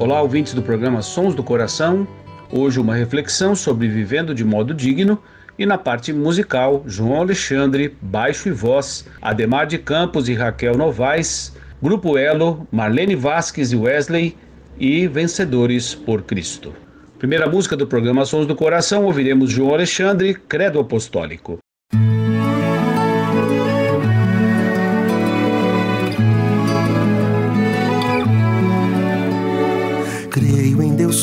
Olá, ouvintes do programa Sons do Coração. Hoje uma reflexão sobre vivendo de modo digno e na parte musical, João Alexandre, baixo e voz, Ademar de Campos e Raquel Novaes, Grupo Elo, Marlene Vasques e Wesley e Vencedores por Cristo. Primeira música do programa Sons do Coração, ouviremos João Alexandre, Credo Apostólico.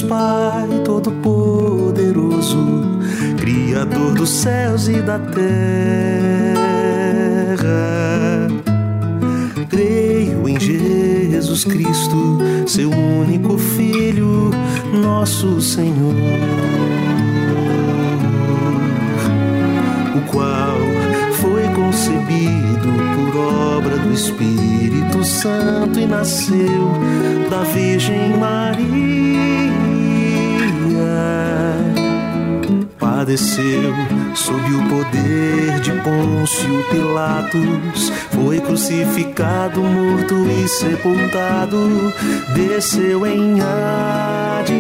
Pai Todo-Poderoso, Criador dos céus e da terra. Creio em Jesus Cristo, seu único Filho, nosso Senhor, o qual foi concebido por obra do Espírito Santo e nasceu da Virgem Maria. Padeceu sob o poder de Pôncio Pilatos, foi crucificado, morto e sepultado, desceu em Hades,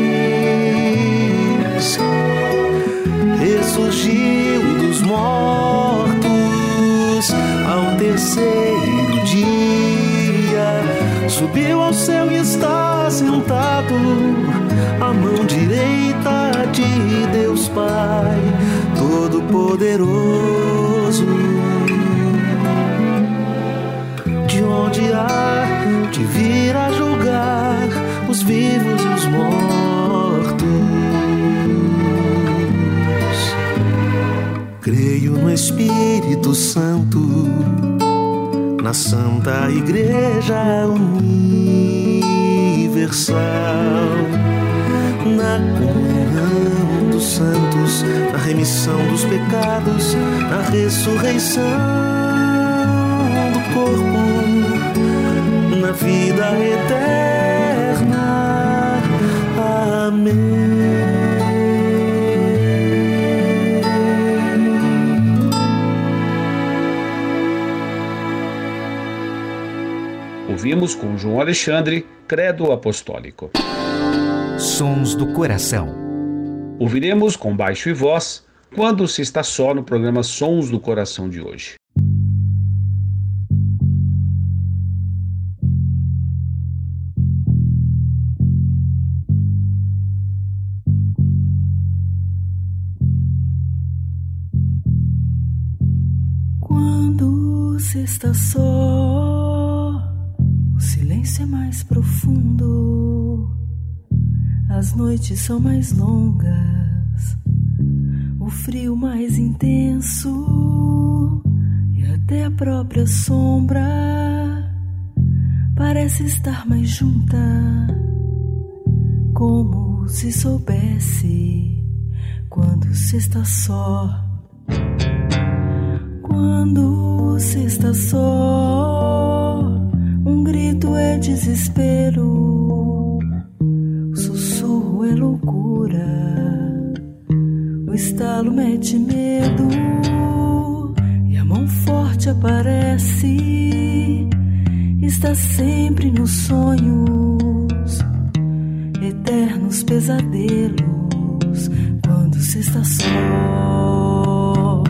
ressurgiu dos mortos ao terceiro dia, subiu ao céu e está sentado à mão direita de Deus Pai Todo-Poderoso. De onde há de vir a julgar os vivos e os mortos. Creio no Espírito Santo, na Santa Igreja Universal, na comunhão dos santos, na remissão dos pecados, na ressurreição do corpo, na vida eterna. Amém. Ouvimos com João Alexandre, Credo Apostólico. Sons do Coração. Ouviremos com baixo e voz quando se está só no programa Sons do Coração de hoje. Quando se está só, o silêncio é mais profundo, as noites são mais longas, o frio mais intenso e até a própria sombra parece estar mais junta, como se soubesse quando se está só. Quando se está só, um grito é desespero, estalo mete medo e a mão forte aparece, está sempre nos sonhos, eternos pesadelos, quando se está só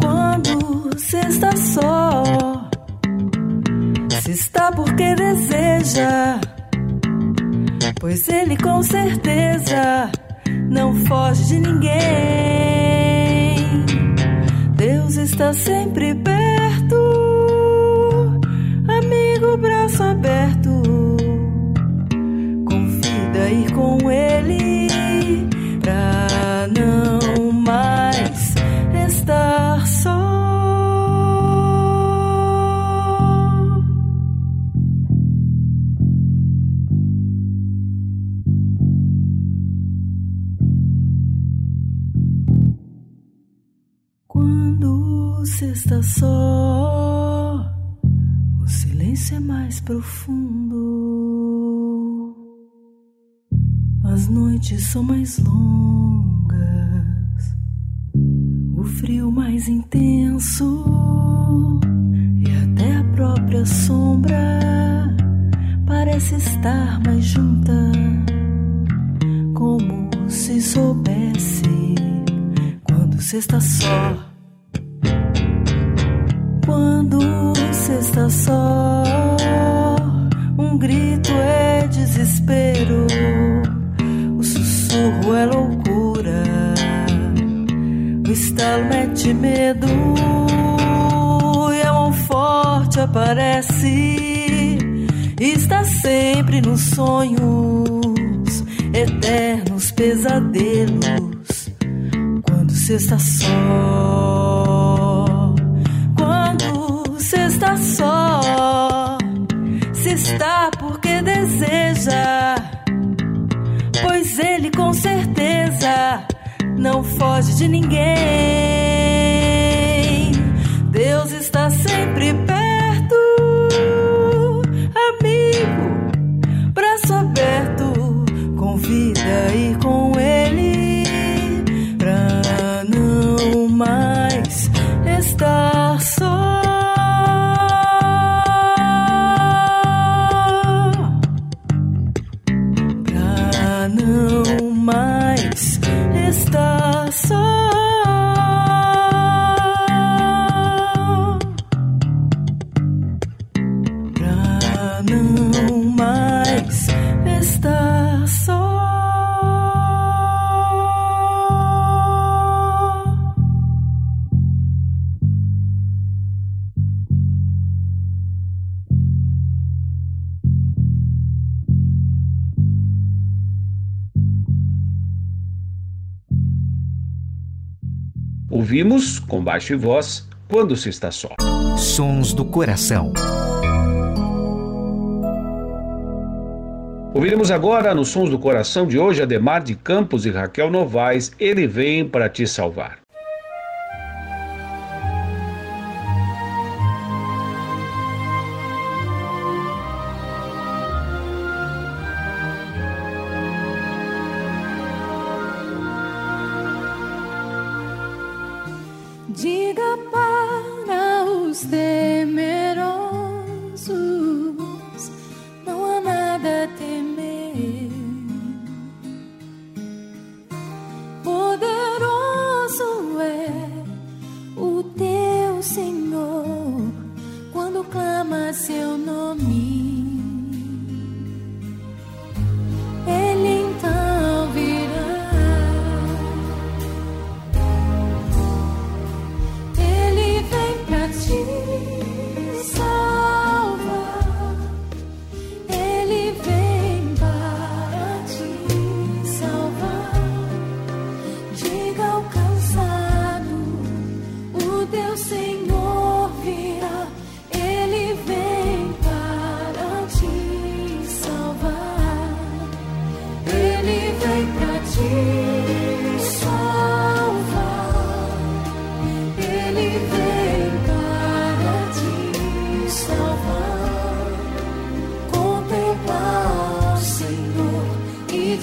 quando se está só. Se está porque deseja, pois ele com certeza não foge de ninguém. Deus está sempre perto, amigo, braço aberto noites são mais longas, o frio mais intenso e até a própria sombra parece estar mais junta, como se soubesse quando você está só. Quando você está só, um grito é desespero, sussurro é loucura, o estalo mete medo. E a mão forte aparece, está sempre nos sonhos, eternos pesadelos, quando você está só. Está só, se está porque deseja, não foge de ninguém. Deus está sempre perto, Ouvimos, com baixo e voz, Quando se está só. Sons do coração. Ouviremos agora, nos Sons do Coração de hoje, Ademar de Campos e Raquel Novaes, Ele Vem para Te Salvar.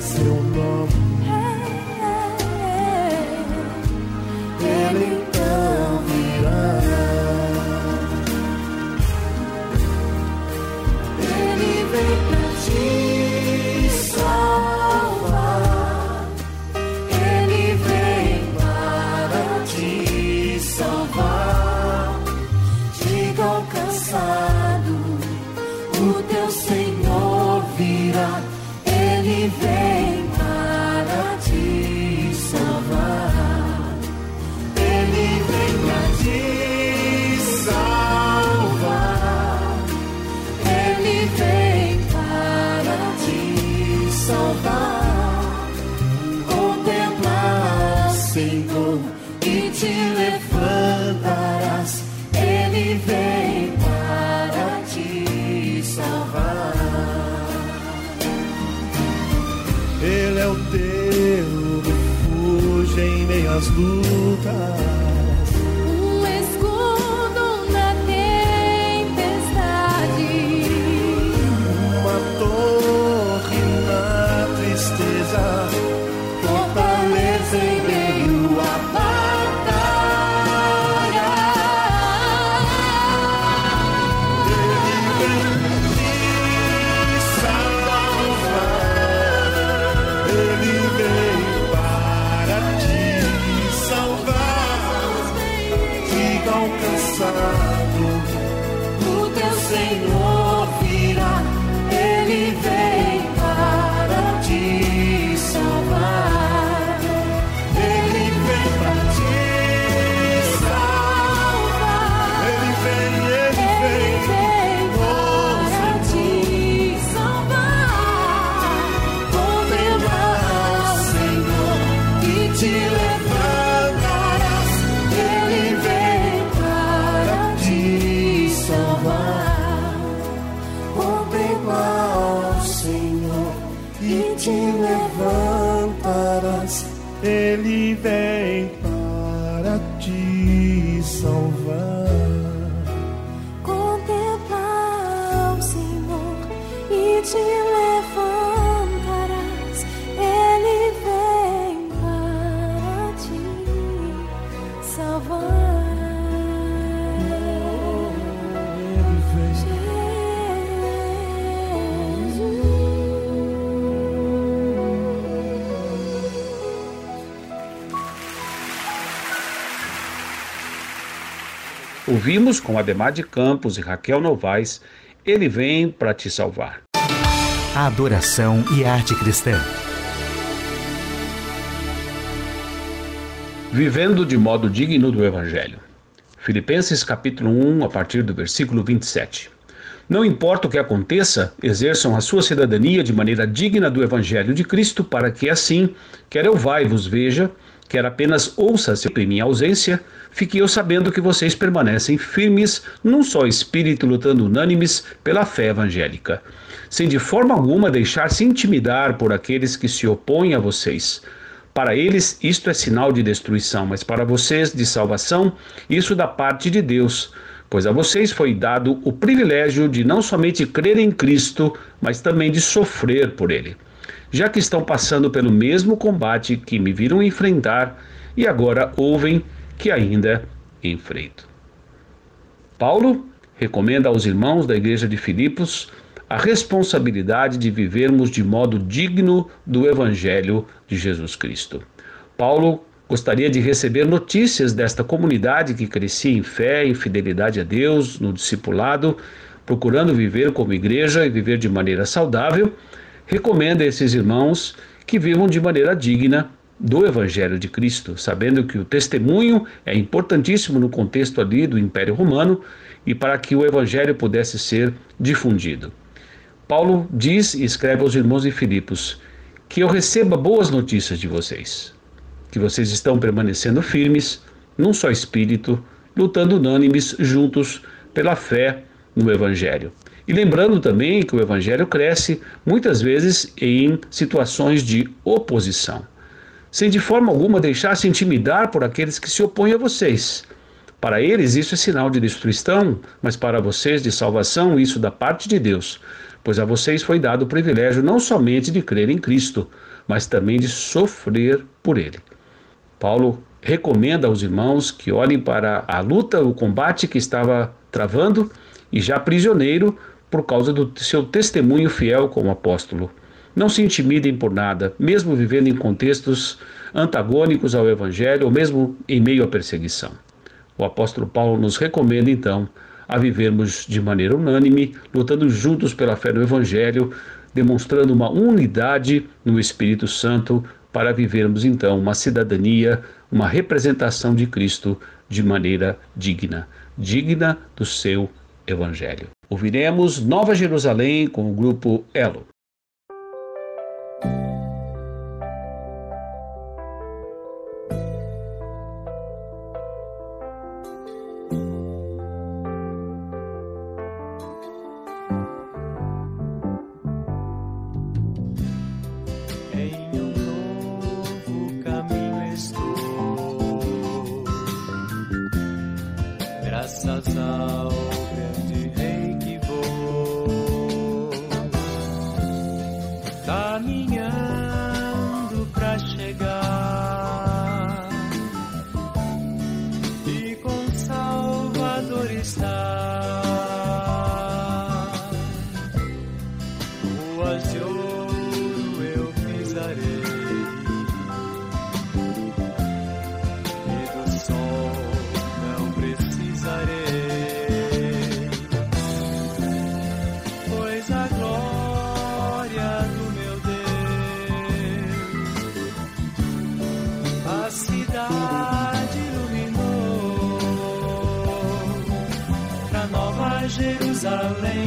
seu nome. Ouvimos com Ademar de Campos e Raquel Novaes, Ele vem para te salvar. A adoração e arte cristã. Vivendo de modo digno do Evangelho. Filipenses capítulo 1, a partir do versículo 27. Não importa o que aconteça, exerçam a sua cidadania de maneira digna do Evangelho de Cristo, para que assim, quer eu vá e vos veja, quer apenas ouça-se em minha ausência, fique eu sabendo que vocês permanecem firmes num só espírito, lutando unânimes pela fé evangélica, sem de forma alguma deixar-se intimidar por aqueles que se opõem a vocês. Para eles, isto é sinal de destruição, mas para vocês, de salvação, isso da parte de Deus, pois a vocês foi dado o privilégio de não somente crer em Cristo, mas também de sofrer por Ele já que estão passando pelo mesmo combate que me viram enfrentar e agora ouvem que ainda enfrento. Paulo recomenda aos irmãos da igreja de Filipos a responsabilidade de vivermos de modo digno do evangelho de Jesus Cristo. Paulo gostaria de receber notícias desta comunidade que crescia em fé e fidelidade a Deus, no discipulado, procurando viver como igreja e viver de maneira saudável recomenda a esses irmãos que vivam de maneira digna do Evangelho de Cristo, sabendo que o testemunho é importantíssimo no contexto ali do Império Romano e para que o Evangelho pudesse ser difundido. Paulo diz e escreve aos irmãos de Filipos que eu receba boas notícias de vocês, que vocês estão permanecendo firmes, num só espírito, lutando unânimes juntos pela fé no Evangelho. E lembrando também que o evangelho cresce muitas vezes em situações de oposição, sem de forma alguma deixar-se intimidar por aqueles que se opõem a vocês. Para eles isso é sinal de destruição, mas para vocês de salvação, isso da parte de Deus, pois a vocês foi dado o privilégio não somente de crer em Cristo, mas também de sofrer por ele. Paulo recomenda aos irmãos que olhem para a luta, o combate que estava travando e já prisioneiro por causa do seu testemunho fiel como apóstolo. Não se intimidem por nada, mesmo vivendo em contextos antagônicos ao Evangelho ou mesmo em meio à perseguição. O apóstolo Paulo nos recomenda, então, a vivermos de maneira unânime, lutando juntos pela fé no Evangelho, demonstrando uma unidade no Espírito Santo para vivermos, então, uma cidadania, uma representação de Cristo de maneira digna digna do seu Evangelho. Ouviremos Nova Jerusalém com o grupo Elo. is our land.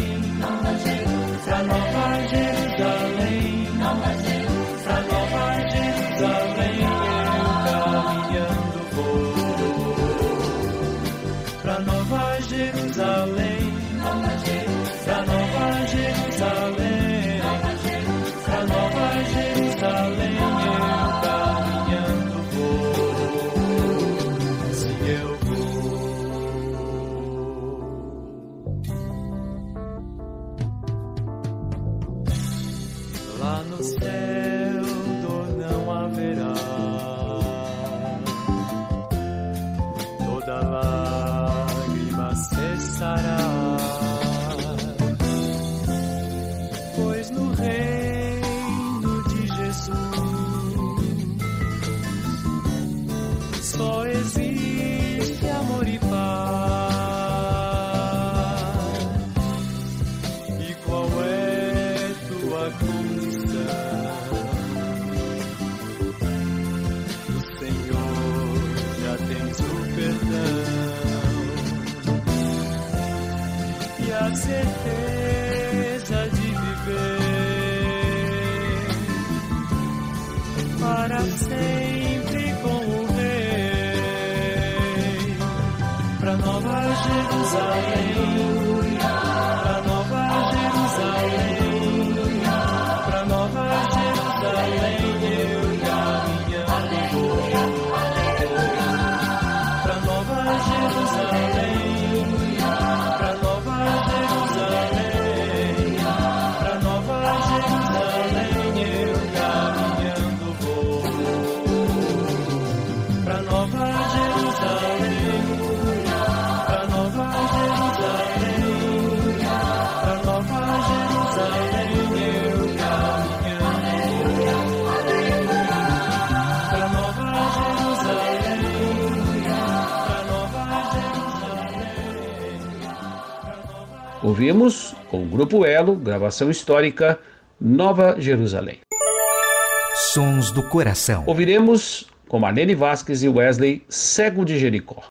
Ouvimos com o Grupo Elo, gravação histórica Nova Jerusalém. Sons do Coração. Ouviremos com Marlene Vasques e Wesley Cego de Jericó.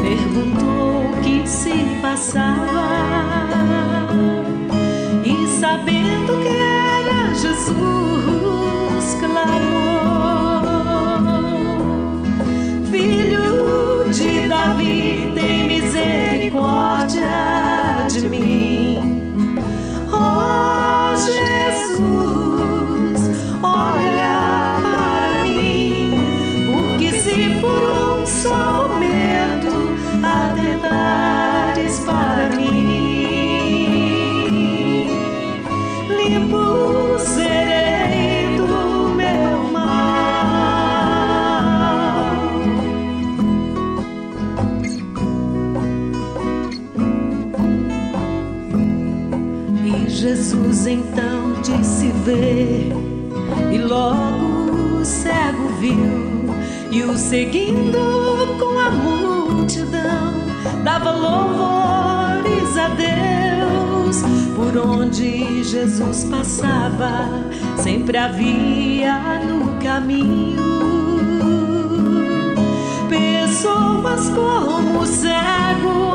Perguntou o que se passava. E sabendo que era Jesus, onde Jesus passava, sempre havia no caminho pessoas como cego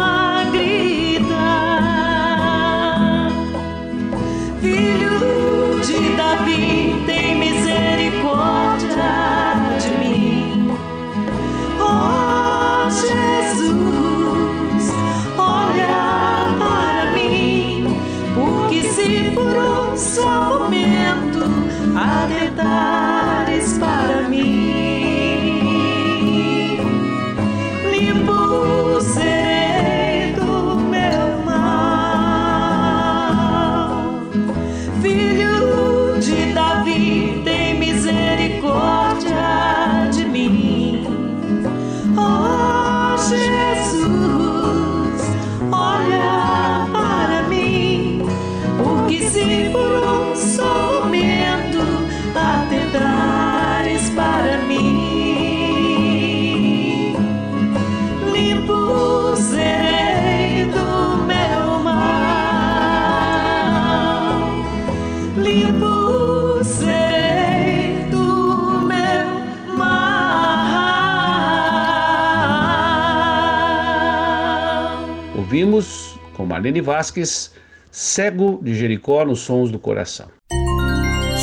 Marlene Vasques, Cego de Jericó nos Sons do Coração.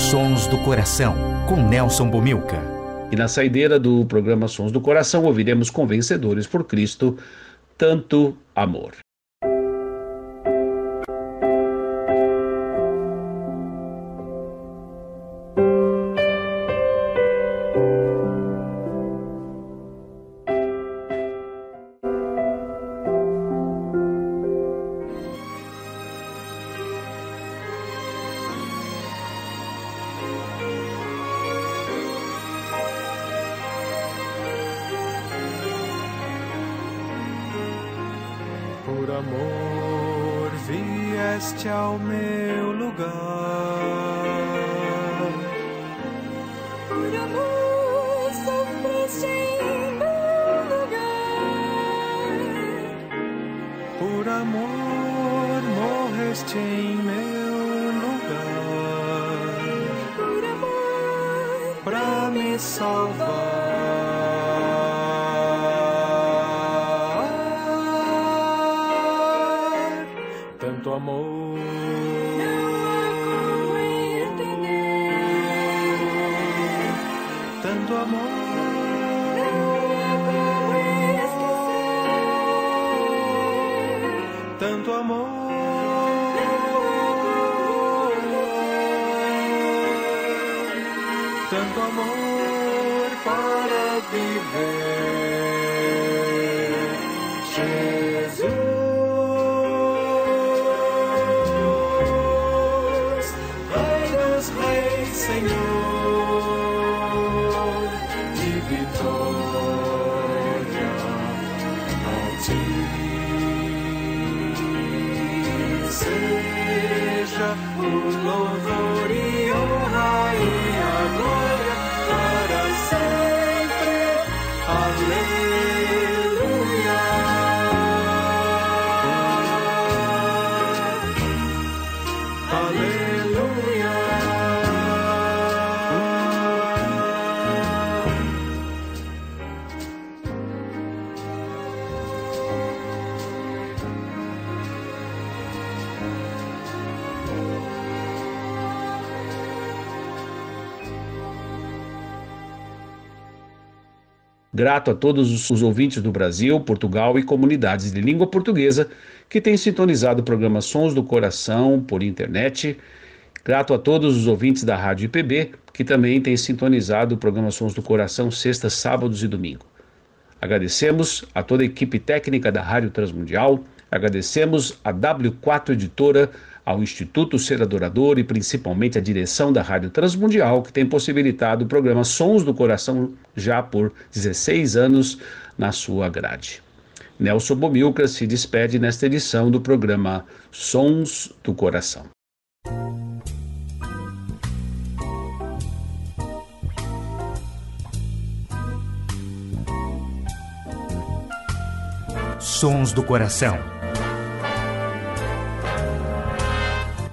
Sons do Coração, com Nelson Bomilca. E na saideira do programa Sons do Coração ouviremos com Vencedores por Cristo, Tanto Amor. Vieste ao meu lugar. Por amor sofreste em meu lugar. Por amor morreste em meu lugar. Por amor Pra me salvar. Tanto amor. Tanto amor. Tanto amor para viver. Grato a todos os ouvintes do Brasil, Portugal e comunidades de língua portuguesa que têm sintonizado o programa Sons do Coração por internet. Grato a todos os ouvintes da Rádio IPB que também têm sintonizado o programa Sons do Coração sextas, sábados e domingo. Agradecemos a toda a equipe técnica da Rádio Transmundial, agradecemos a W4 Editora, ao Instituto Ser Adorador e principalmente à direção da Rádio Transmundial, que tem possibilitado o programa Sons do Coração já por 16 anos na sua grade. Nelson Bomilca se despede nesta edição do programa Sons do Coração. Sons do Coração.